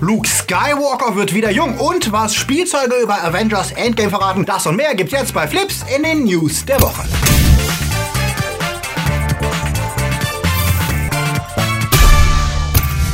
Luke Skywalker wird wieder jung und was Spielzeuge über Avengers Endgame verraten. Das und mehr gibt's jetzt bei Flips in den News der Woche.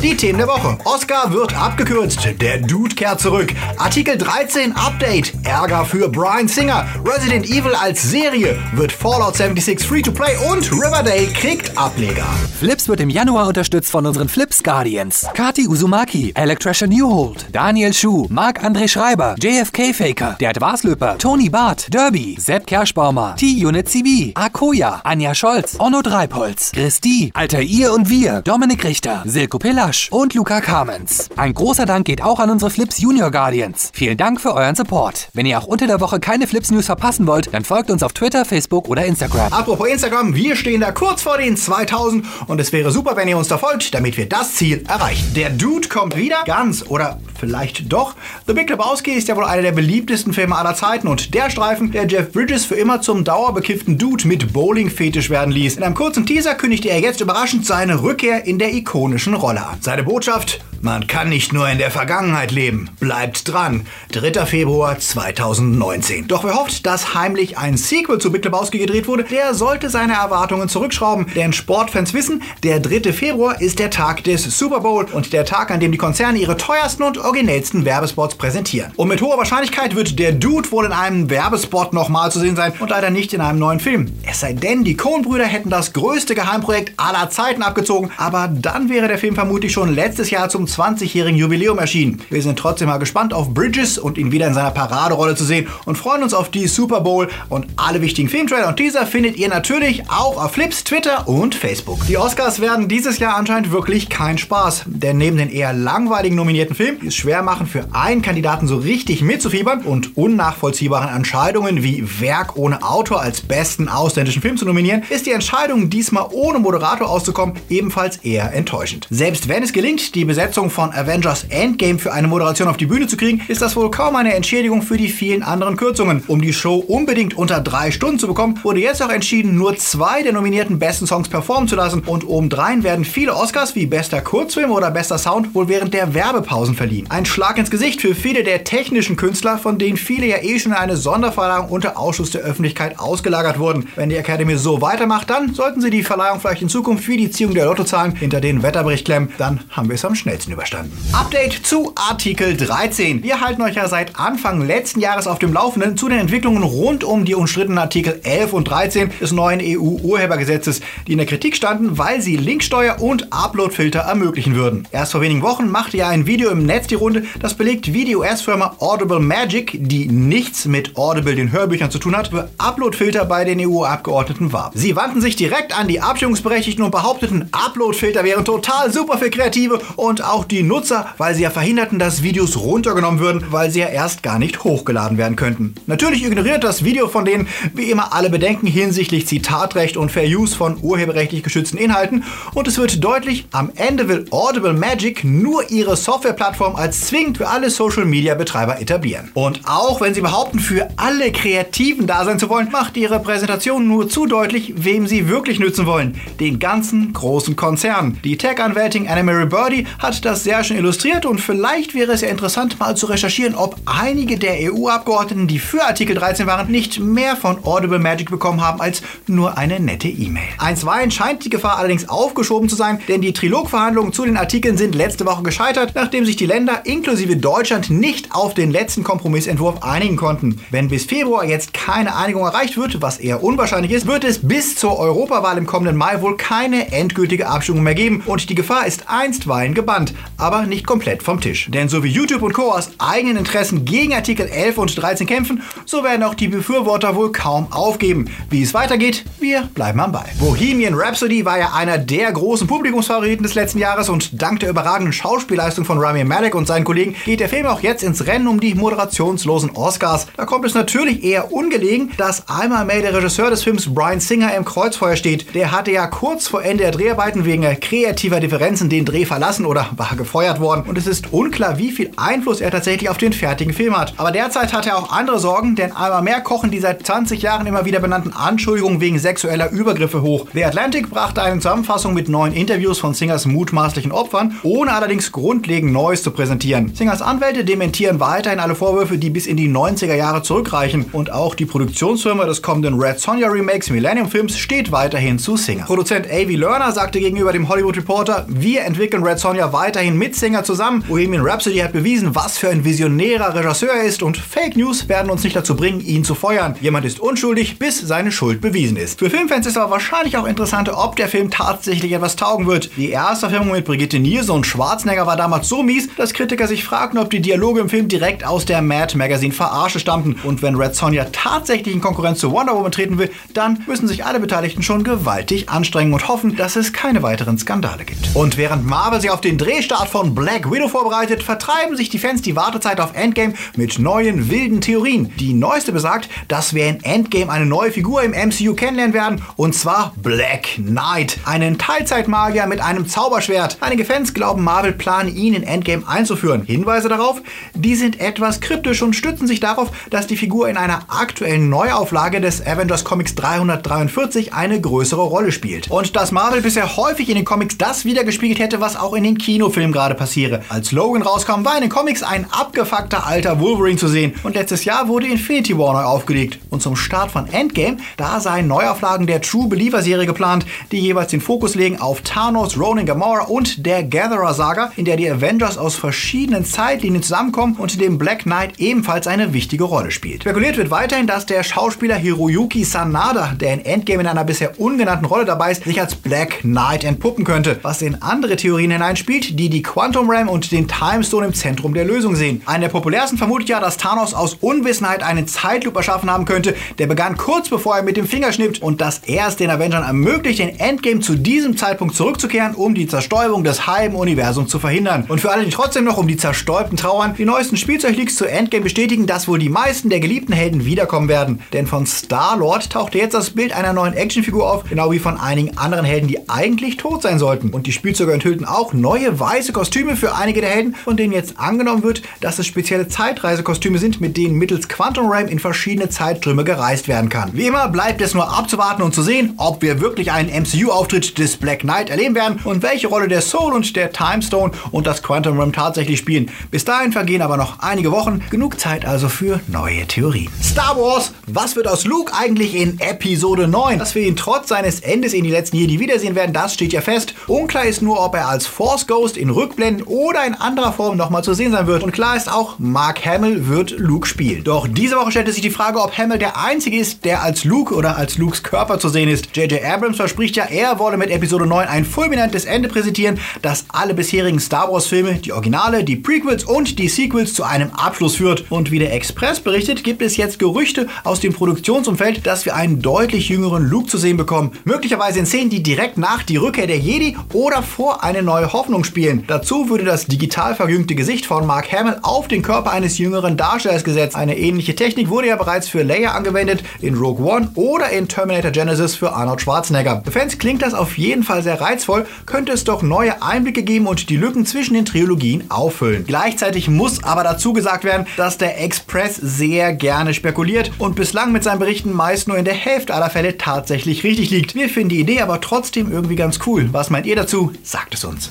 Die Themen der Woche. Oscar wird abgekürzt. Der Dude kehrt zurück. Artikel 13 Update. Ärger für Brian Singer. Resident Evil als Serie. Wird Fallout 76 free to play und Riverdale kriegt Ableger. Flips wird im Januar unterstützt von unseren Flips Guardians. Kati Uzumaki, Electrician Newhold, Daniel Schuh, Marc-André Schreiber, JFK Faker, Gerd Waslöper, Tony Barth, Derby, Sepp Kerschbaumer, T-Unit CB, Akoya, Anja Scholz, Onno Dreipolz, Christi, Alter Ihr und Wir, Dominik Richter, Silko Pillasch, und Luca Carmens. Ein großer Dank geht auch an unsere Flips Junior Guardians. Vielen Dank für euren Support. Wenn ihr auch unter der Woche keine Flips News verpassen wollt, dann folgt uns auf Twitter, Facebook oder Instagram. Apropos Instagram, wir stehen da kurz vor den 2000 und es wäre super, wenn ihr uns da folgt, damit wir das Ziel erreichen. Der Dude kommt wieder, ganz oder vielleicht doch. The Big Lebowski ist ja wohl einer der beliebtesten Filme aller Zeiten und der Streifen, der Jeff Bridges für immer zum dauerbekifften Dude mit Bowling-Fetisch werden ließ. In einem kurzen Teaser kündigte er jetzt überraschend seine Rückkehr in der ikonischen Rolle an. Seine Botschaft? Man kann nicht nur in der Vergangenheit leben. Bleibt dran. 3. Februar 2019. Doch wer hofft, dass heimlich ein Sequel zu Big Lebowski gedreht wurde, der sollte seine Erwartungen zurückschrauben. Denn Sportfans wissen, der 3. Februar ist der Tag des Super Bowl und der Tag, an dem die Konzerne ihre teuersten und originellsten Werbespots präsentieren. Und mit hoher Wahrscheinlichkeit wird der Dude wohl in einem Werbespot nochmal zu sehen sein und leider nicht in einem neuen Film. Es sei denn, die Coen-Brüder hätten das größte Geheimprojekt aller Zeiten abgezogen, aber dann wäre der Film vermutlich schon letztes Jahr zum 20-jährigen Jubiläum erschienen. Wir sind trotzdem mal gespannt auf Bridges und ihn wieder in seiner Paraderolle zu sehen und freuen uns auf die Super Bowl und alle wichtigen Filmtrailer und Teaser findet ihr natürlich auch auf Flips, Twitter und Facebook. Die Oscars werden dieses Jahr anscheinend wirklich kein Spaß, denn neben den eher langweiligen nominierten Filmen, die es schwer machen, für einen Kandidaten so richtig mitzufiebern und unnachvollziehbaren Entscheidungen wie Werk ohne Autor als besten ausländischen Film zu nominieren, ist die Entscheidung, diesmal ohne Moderator auszukommen, ebenfalls eher enttäuschend. Selbst wenn es gelingt, die Besetzung von Avengers Endgame für eine Moderation auf die Bühne zu kriegen, ist das wohl kaum eine Entschädigung für die vielen anderen Kürzungen. Um die Show unbedingt unter drei Stunden zu bekommen, wurde jetzt auch entschieden, nur zwei der nominierten besten Songs performen zu lassen und obendrein werden viele Oscars wie bester Kurzfilm oder bester Sound wohl während der Werbepausen verliehen. Ein Schlag ins Gesicht für viele der technischen Künstler, von denen viele ja eh schon in eine Sonderverleihung unter Ausschuss der Öffentlichkeit ausgelagert wurden. Wenn die Academy so weitermacht, dann sollten sie die Verleihung vielleicht in Zukunft wie die Ziehung der Lottozahlen hinter den Wetterbericht klemmen. Dann haben wir es am schnellsten überstanden. Update zu Artikel 13. Wir halten euch ja seit Anfang letzten Jahres auf dem Laufenden zu den Entwicklungen rund um die umstrittenen Artikel 11 und 13 des neuen EU-Urhebergesetzes, die in der Kritik standen, weil sie Linksteuer und Uploadfilter ermöglichen würden. Erst vor wenigen Wochen machte ja ein Video im Netz die Runde, das belegt, wie die US-Firma Audible Magic, die nichts mit Audible, den Hörbüchern zu tun hat, für Uploadfilter bei den EU-Abgeordneten warb. Sie wandten sich direkt an die Abstimmungsberechtigten und behaupteten, Uploadfilter wären total super für Kreative und auch die Nutzer, weil sie ja verhinderten, dass Videos runtergenommen würden, weil sie ja erst gar nicht hochgeladen werden könnten. Natürlich ignoriert das Video von denen wie immer alle Bedenken hinsichtlich Zitatrecht und Fair Use von urheberrechtlich geschützten Inhalten und es wird deutlich, am Ende will Audible Magic nur ihre Softwareplattform als zwingend für alle Social Media Betreiber etablieren. Und auch wenn sie behaupten, für alle Kreativen da sein zu wollen, macht ihre Präsentation nur zu deutlich, wem sie wirklich nützen wollen. Den ganzen großen Konzernen. Die Tech-Anwältin Anna-Mary Birdie Jordi das sehr schön illustriert und vielleicht wäre es ja interessant mal zu recherchieren, ob einige der EU-Abgeordneten, die für Artikel 13 waren, nicht mehr von Audible Magic bekommen haben als nur eine nette E-Mail. Einstweilen scheint die Gefahr allerdings aufgeschoben zu sein, denn die Trilogverhandlungen zu den Artikeln sind letzte Woche gescheitert, nachdem sich die Länder inklusive Deutschland nicht auf den letzten Kompromissentwurf einigen konnten. Wenn bis Februar jetzt keine Einigung erreicht wird, was eher unwahrscheinlich ist, wird es bis zur Europawahl im kommenden Mai wohl keine endgültige Abstimmung mehr geben und die Gefahr ist einstweilen Teilen aber nicht komplett vom Tisch. Denn so wie YouTube und Co. aus eigenen Interessen gegen Artikel 11 und 13 kämpfen, so werden auch die Befürworter wohl kaum aufgeben. Wie es weitergeht, wir bleiben am Ball. Bohemian Rhapsody war ja einer der großen Publikumsfavoriten des letzten Jahres und dank der überragenden Schauspielleistung von Rami Malek und seinen Kollegen geht der Film auch jetzt ins Rennen um die moderationslosen Oscars. Da kommt es natürlich eher ungelegen, dass einmal mehr der Regisseur des Films Brian Singer im Kreuzfeuer steht. Der hatte ja kurz vor Ende der Dreharbeiten wegen kreativer Differenzen den Dreh verlassen oder war gefeuert worden und es ist unklar, wie viel Einfluss er tatsächlich auf den fertigen Film hat. Aber derzeit hat er auch andere Sorgen, denn einmal mehr kochen die seit 20 Jahren immer wieder benannten Anschuldigungen wegen sexueller Übergriffe hoch. The Atlantic brachte eine Zusammenfassung mit neuen Interviews von Singers mutmaßlichen Opfern, ohne allerdings grundlegend Neues zu präsentieren. Singers Anwälte dementieren weiterhin alle Vorwürfe, die bis in die 90er Jahre zurückreichen. Und auch die Produktionsfirma des kommenden Red Sonja Remakes Millennium Films steht weiterhin zu Singer. Produzent A.V. Lerner sagte gegenüber dem Hollywood Reporter, wir entwickeln Red Sonja weiterhin mit Singer zusammen. Bohemian Rhapsody hat bewiesen, was für ein visionärer Regisseur er ist und Fake News werden uns nicht dazu bringen, ihn zu feuern. Jemand ist unschuldig, bis seine Schuld bewiesen ist. Für Filmfans ist aber wahrscheinlich auch interessant, ob der Film tatsächlich etwas taugen wird. Die erste Filmung mit Brigitte Nielsen und Schwarzenegger war damals so mies, dass Kritiker sich fragten, ob die Dialoge im Film direkt aus der Mad Magazine Verarsche stammten. Und wenn Red Sonja tatsächlich in Konkurrenz zu Wonder Woman treten will, dann müssen sich alle Beteiligten schon gewaltig anstrengen und hoffen, dass es keine weiteren Skandale gibt. Und während Marvel sich auf den Drehstart von Black Widow vorbereitet, vertreiben sich die Fans die Wartezeit auf Endgame mit neuen wilden Theorien. Die neueste besagt, dass wir in Endgame eine neue Figur im MCU kennenlernen werden, und zwar Black Knight, einen Teilzeitmagier mit einem Zauberschwert. Einige Fans glauben, Marvel plane ihn in Endgame einzuführen. Hinweise darauf, die sind etwas kryptisch und stützen sich darauf, dass die Figur in einer aktuellen Neuauflage des Avengers Comics 343 eine größere Rolle spielt. Und dass Marvel bisher häufig in den Comics das wiedergespiegelt hätte, was auch in den Kinofilmen gerade passiere. Als Logan rauskam, war in den Comics ein abgefuckter alter Wolverine zu sehen und letztes Jahr wurde Infinity War neu aufgelegt. Und zum Start von Endgame, da seien Neuauflagen der True Believer Serie geplant, die jeweils den Fokus legen auf Thanos, Ronin Gamora und der Gatherer Saga, in der die Avengers aus verschiedenen Zeitlinien zusammenkommen und dem Black Knight ebenfalls eine wichtige Rolle spielt. Spekuliert wird weiterhin, dass der Schauspieler Hiroyuki Sanada, der in Endgame in einer bisher ungenannten Rolle dabei ist, sich als Black Knight entpuppen könnte, was in andere Theorien hineinspielt, die die Quantum Realm und den Time Stone im Zentrum der Lösung sehen. Eine der populärsten vermutet ja, dass Thanos aus Unwissenheit einen Zeitloop erschaffen haben könnte, der begann kurz bevor er mit dem Finger schnippt und dass er es den Avengers ermöglicht, in Endgame zu diesem Zeitpunkt zurückzukehren, um die Zerstäubung des halben Universums zu verhindern. Und für alle, die trotzdem noch um die Zerstäubten trauern, die neuesten Spielzeugleaks zu Endgame bestätigen, dass wohl die meisten der geliebten Helden wiederkommen werden. Denn von Star-Lord tauchte jetzt das Bild einer neuen Actionfigur auf, genau wie von einigen anderen Helden, die eigentlich tot sein sollten. Und die Spielzeuge enthüllten auch neue weiße Kostüme für einige der Helden, von denen jetzt angenommen wird, dass es spezielle Zeitreisekostüme sind, mit denen mittels Quantum Realm in verschiedene Zeitströme gereist werden kann. Wie immer bleibt es nur abzuwarten und zu sehen, ob wir wirklich einen MCU-Auftritt des Black Knight erleben werden und welche Rolle der Soul und der Time Stone und das Quantum Realm tatsächlich spielen. Bis dahin vergehen aber noch einige Wochen, genug Zeit also für neue Theorien. Star Wars, was wird aus Luke eigentlich in Episode 9? Dass wir ihn trotz seines Endes in die letzten Jedi wiedersehen werden, das steht ja fest. Unklar ist nur, ob er als Force Ghost in Rückblenden oder in anderer Form nochmal zu sehen sein wird. Und klar ist auch, Mark Hamill wird Luke spielen. Doch diese Woche stellte sich die Frage, ob Hamill der Einzige ist, der als Luke oder als Lukes Körper zu sehen ist. J.J. Abrams verspricht ja, er wolle mit Episode 9 ein fulminantes Ende präsentieren, das alle bisherigen Star Wars Filme, die Originale, die Prequels und die Sequels zu einem Abschluss führt. Und wie der Express berichtet, gibt es jetzt Gerüchte aus dem Produktionsumfeld, dass wir einen deutlich jüngeren Luke zu sehen bekommen. Möglicherweise in Szenen, die direkt nach die Rückkehr der Jedi oder vor eine neue Hoffnung spielen. Dazu würde das digital verjüngte Gesicht von Mark Hamill auf den Körper eines jüngeren Darstellers gesetzt. Eine ähnliche Technik wurde ja bereits für Leia angewendet, in Rogue One oder in Terminator Genesis für Arnold Schwarzenegger. Für Fans klingt das auf jeden Fall sehr reizvoll, könnte es doch neue Einblicke geben und die Lücken zwischen den Trilogien auffüllen. Gleichzeitig muss aber dazu gesagt werden, dass der Express sehr gerne spekuliert und bislang mit seinen Berichten meist nur in der Hälfte aller Fälle tatsächlich richtig liegt. Wir finden die Idee aber trotzdem irgendwie ganz cool. Was meint ihr dazu? Sagt es uns.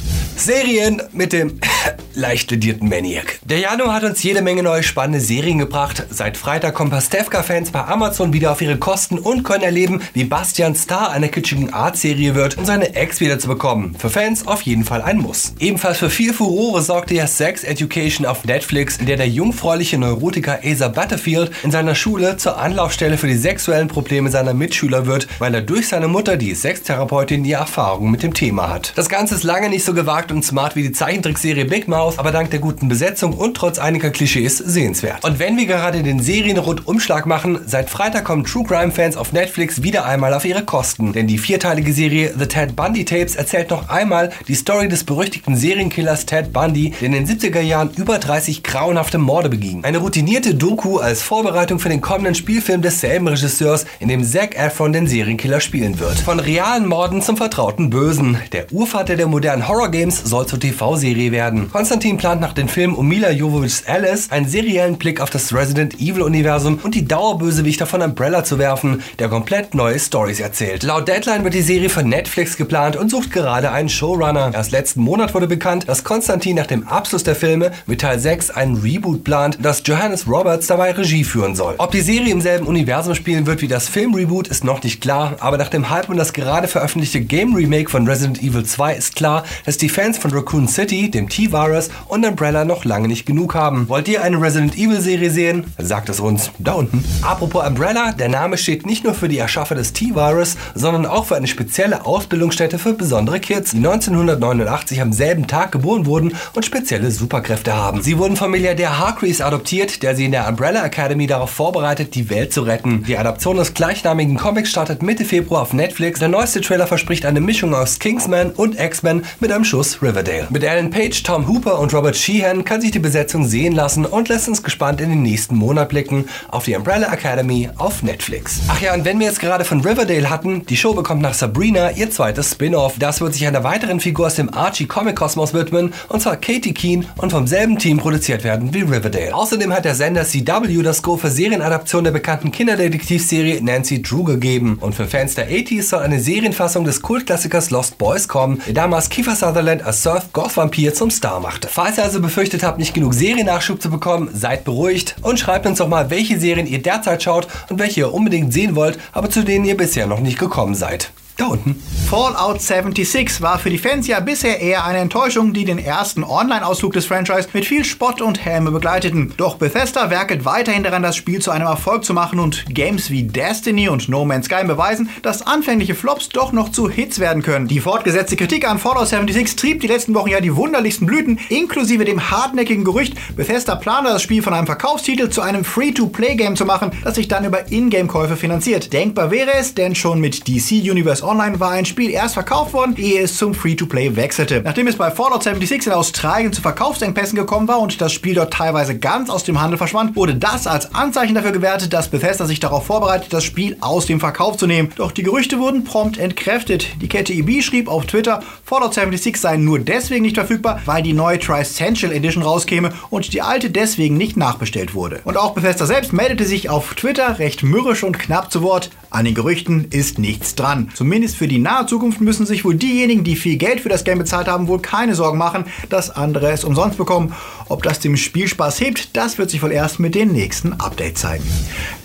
Serien mit dem leicht ledierten Maniac. Der Januar hat uns jede Menge neue spannende Serien gebracht. Seit Freitag kommen Pastewka-Fans bei Amazon wieder auf ihre Kosten und können erleben, wie Bastian Star einer kitschigen Art-Serie wird, um seine Ex wieder zu bekommen. Für Fans auf jeden Fall ein Muss. Ebenfalls für viel Furore sorgte ja Sex Education auf Netflix, in der der jungfräuliche Neurotiker Asa Butterfield in seiner Schule zur Anlaufstelle für die sexuellen Probleme seiner Mitschüler wird, weil er durch seine Mutter, die Sextherapeutin, die Erfahrung mit dem Thema hat. Das Ganze ist lange nicht so gewagt und smart wie die Zeichentrickserie Big Mouth aber dank der guten Besetzung und trotz einiger Klischees sehenswert. Und wenn wir gerade den Serienrundumschlag machen, seit Freitag kommen True Crime Fans auf Netflix wieder einmal auf ihre Kosten. Denn die vierteilige Serie The Ted Bundy Tapes erzählt noch einmal die Story des berüchtigten Serienkillers Ted Bundy, der in den 70er Jahren über 30 grauenhafte Morde beging. Eine routinierte Doku als Vorbereitung für den kommenden Spielfilm desselben Regisseurs, in dem Zac Efron den Serienkiller spielen wird. Von realen Morden zum vertrauten Bösen. Der Urvater der modernen Horror-Games soll zur TV-Serie werden. Konstantin plant nach dem Film um Mila Jovovichs Alice einen seriellen Blick auf das Resident Evil-Universum und die Dauerbösewichter von Umbrella zu werfen, der komplett neue Stories erzählt. Laut Deadline wird die Serie von Netflix geplant und sucht gerade einen Showrunner. Erst letzten Monat wurde bekannt, dass Konstantin nach dem Abschluss der Filme mit Teil 6 einen Reboot plant, dass Johannes Roberts dabei Regie führen soll. Ob die Serie im selben Universum spielen wird wie das Film-Reboot ist noch nicht klar, aber nach dem Hype um das gerade veröffentlichte Game-Remake von Resident Evil 2 ist klar, dass die Fans von Raccoon City, dem T-Virus und Umbrella noch lange nicht genug haben. Wollt ihr eine Resident Evil Serie sehen? Sagt es uns da unten. Apropos Umbrella, der Name steht nicht nur für die Erschaffer des T-Virus, sondern auch für eine spezielle Ausbildungsstätte für besondere Kids, die 1989 am selben Tag geboren wurden und spezielle Superkräfte haben. Sie wurden vom Milliardär Hargreaves adoptiert, der sie in der Umbrella Academy darauf vorbereitet, die Welt zu retten. Die Adaption des gleichnamigen Comics startet Mitte Februar auf Netflix. Der neueste Trailer verspricht eine Mischung aus Kingsman und X-Men mit einem Schuss Riverdale. Mit Alan Page, Tom Hooper und Robert Sheehan kann sich die Besetzung sehen lassen und lässt uns gespannt in den nächsten Monat blicken auf die Umbrella Academy auf Netflix. Ach ja, und wenn wir jetzt gerade von Riverdale hatten, die Show bekommt nach Sabrina ihr zweites Spin-off. Das wird sich einer weiteren Figur aus dem Archie Comic Kosmos widmen, und zwar Katie Keene und vom selben Team produziert werden wie Riverdale. Außerdem hat der Sender CW das Go für Serienadaption der bekannten Kinderdetektivserie Nancy Drew gegeben. Und für Fans der 80s soll eine Serienfassung des Kultklassikers Lost Boys kommen, der damals Kiefer Sutherland als Surf Goth Vampir zum Star machte. Falls ihr also befürchtet habt, nicht genug Seriennachschub zu bekommen, seid beruhigt und schreibt uns doch mal, welche Serien ihr derzeit schaut und welche ihr unbedingt sehen wollt, aber zu denen ihr bisher noch nicht gekommen seid. Da unten. Fallout 76 war für die Fans ja bisher eher eine Enttäuschung, die den ersten Online-Ausflug des Franchise mit viel Spott und Häme begleiteten. Doch Bethesda werkelt weiterhin daran, das Spiel zu einem Erfolg zu machen und Games wie Destiny und No Man's Sky beweisen, dass anfängliche Flops doch noch zu Hits werden können. Die fortgesetzte Kritik an Fallout 76 trieb die letzten Wochen ja die wunderlichsten Blüten, inklusive dem hartnäckigen Gerücht, Bethesda plane das Spiel von einem Verkaufstitel zu einem Free-to-Play-Game zu machen, das sich dann über Ingame-Käufe finanziert. Denkbar wäre es, denn schon mit DC Universe Online war ein Spiel erst verkauft worden, ehe es zum Free-to-Play wechselte. Nachdem es bei Fallout 76 in Australien zu Verkaufsengpässen gekommen war und das Spiel dort teilweise ganz aus dem Handel verschwand, wurde das als Anzeichen dafür gewertet, dass Bethesda sich darauf vorbereitet, das Spiel aus dem Verkauf zu nehmen. Doch die Gerüchte wurden prompt entkräftet. Die Kette EB schrieb auf Twitter, Fallout 76 sei nur deswegen nicht verfügbar, weil die neue Tri-Central Edition rauskäme und die alte deswegen nicht nachbestellt wurde. Und auch Bethesda selbst meldete sich auf Twitter recht mürrisch und knapp zu Wort. An den Gerüchten ist nichts dran. Zumindest für die nahe Zukunft müssen sich wohl diejenigen, die viel Geld für das Game bezahlt haben, wohl keine Sorgen machen, dass andere es umsonst bekommen. Ob das dem Spielspaß hebt, das wird sich wohl erst mit den nächsten Updates zeigen.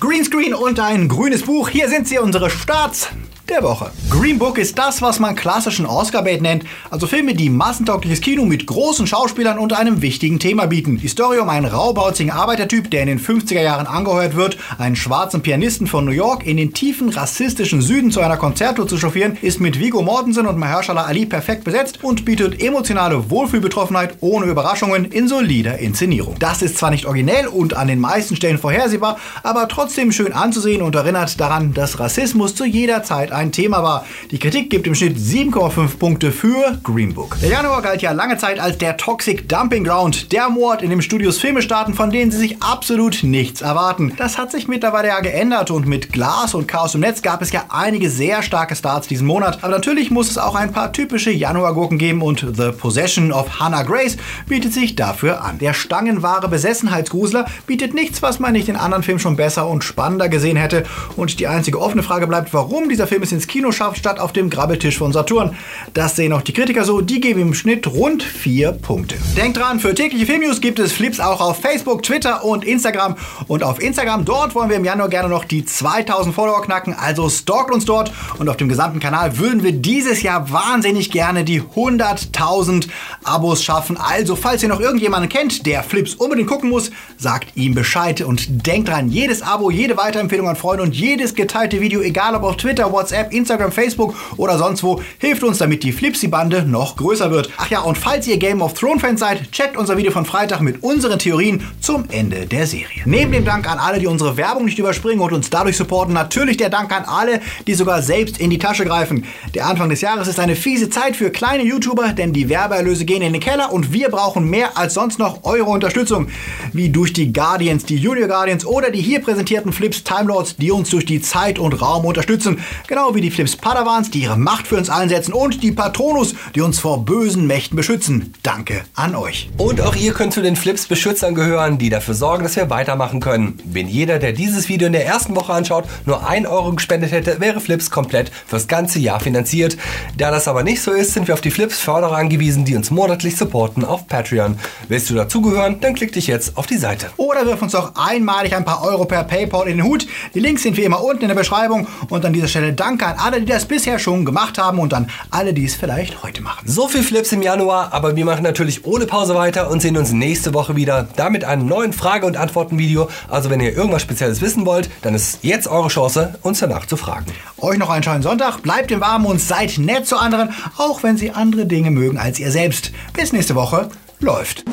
Greenscreen und ein grünes Buch. Hier sind sie, unsere Starts der Woche. Green Book ist das, was man klassischen Oscar-Bait nennt, also Filme, die massentaugliches Kino mit großen Schauspielern und einem wichtigen Thema bieten. Die Story um einen raubauzigen Arbeitertyp, der in den 50er Jahren angeheuert wird, einen schwarzen Pianisten von New York in den tiefen rassistischen Süden zu einer Konzerttour zu chauffieren, ist mit Vigo Mortensen und Mahershala Ali perfekt besetzt und bietet emotionale Wohlfühlbetroffenheit ohne Überraschungen in solider Inszenierung. Das ist zwar nicht originell und an den meisten Stellen vorhersehbar, aber trotzdem schön anzusehen und erinnert daran, dass Rassismus zu jeder Zeit ein Thema war. Die Kritik gibt im Schnitt 7,5 Punkte für Green Book. Der Januar galt ja lange Zeit als der Toxic Dumping Ground, der Mord, in dem Studios Filme starten, von denen sie sich absolut nichts erwarten. Das hat sich mittlerweile ja geändert und mit Glas und Chaos im Netz gab es ja einige sehr starke Starts diesen Monat. Aber natürlich muss es auch ein paar typische Januargurken geben und The Possession of Hannah Grace bietet sich dafür an. Der stangenwahre Besessenheitsgrusler bietet nichts, was man nicht in anderen Filmen schon besser und spannender gesehen hätte. Und die einzige offene Frage bleibt, warum dieser Film es ins Kino schafft, statt auf dem Grabbeltisch von Saturn. Das sehen auch die Kritiker so, die geben im Schnitt rund 4 Punkte. Denkt dran, für tägliche Filmnews gibt es Flips auch auf Facebook, Twitter und Instagram. Und auf Instagram, dort wollen wir im Januar gerne noch die 2000 Follower knacken, also stalkt uns dort. Und auf dem gesamten Kanal würden wir dieses Jahr wahnsinnig gerne die 100.000 Abos schaffen. Also, falls ihr noch irgendjemanden kennt, der Flips unbedingt gucken muss, sagt ihm Bescheid. Und denkt dran, jedes Abo, jede Weiterempfehlung an Freunde und jedes geteilte Video, egal ob auf Twitter, WhatsApp, WhatsApp, Instagram, Facebook oder sonst wo. Hilft uns, damit die Flipsy-Bande noch größer wird. Ach ja, und falls ihr Game of Thrones-Fans seid, checkt unser Video von Freitag mit unseren Theorien zum Ende der Serie. Neben dem Dank an alle, die unsere Werbung nicht überspringen und uns dadurch supporten, natürlich der Dank an alle, die sogar selbst in die Tasche greifen. Der Anfang des Jahres ist eine fiese Zeit für kleine YouTuber, denn die Werbeerlöse gehen in den Keller und wir brauchen mehr als sonst noch eure Unterstützung. Wie durch die Guardians, die Junior Guardians oder die hier präsentierten Flips Time Lords, die uns durch die Zeit und Raum unterstützen. Genau wie die Flips Padawans, die ihre Macht für uns einsetzen und die Patronus, die uns vor bösen Mächten beschützen. Danke an euch. Und auch ihr könnt zu den Flips Beschützern gehören, die dafür sorgen, dass wir weitermachen können. Wenn jeder, der dieses Video in der ersten Woche anschaut, nur 1 Euro gespendet hätte, wäre Flips komplett fürs ganze Jahr finanziert. Da das aber nicht so ist, sind wir auf die Flips Förderer angewiesen, die uns monatlich supporten auf Patreon. Willst du dazugehören, dann klick dich jetzt auf die Seite. Oder wirf uns doch einmalig ein paar Euro per PayPal in den Hut. Die Links sind wie immer unten in der Beschreibung. Und an dieser Stelle danke an alle, die das bisher schon gemacht haben und an alle, die es vielleicht heute machen. So viel Flips im Januar, aber wir machen natürlich ohne Pause weiter und sehen uns nächste Woche wieder. Damit einem neuen Frage- und Antworten-Video. Also wenn ihr irgendwas Spezielles wissen wollt, dann ist jetzt eure Chance, uns danach zu fragen. Euch noch einen schönen Sonntag, bleibt im Warmen und seid nett zu anderen, auch wenn sie andere Dinge mögen als ihr selbst. Bis nächste Woche. Läuft.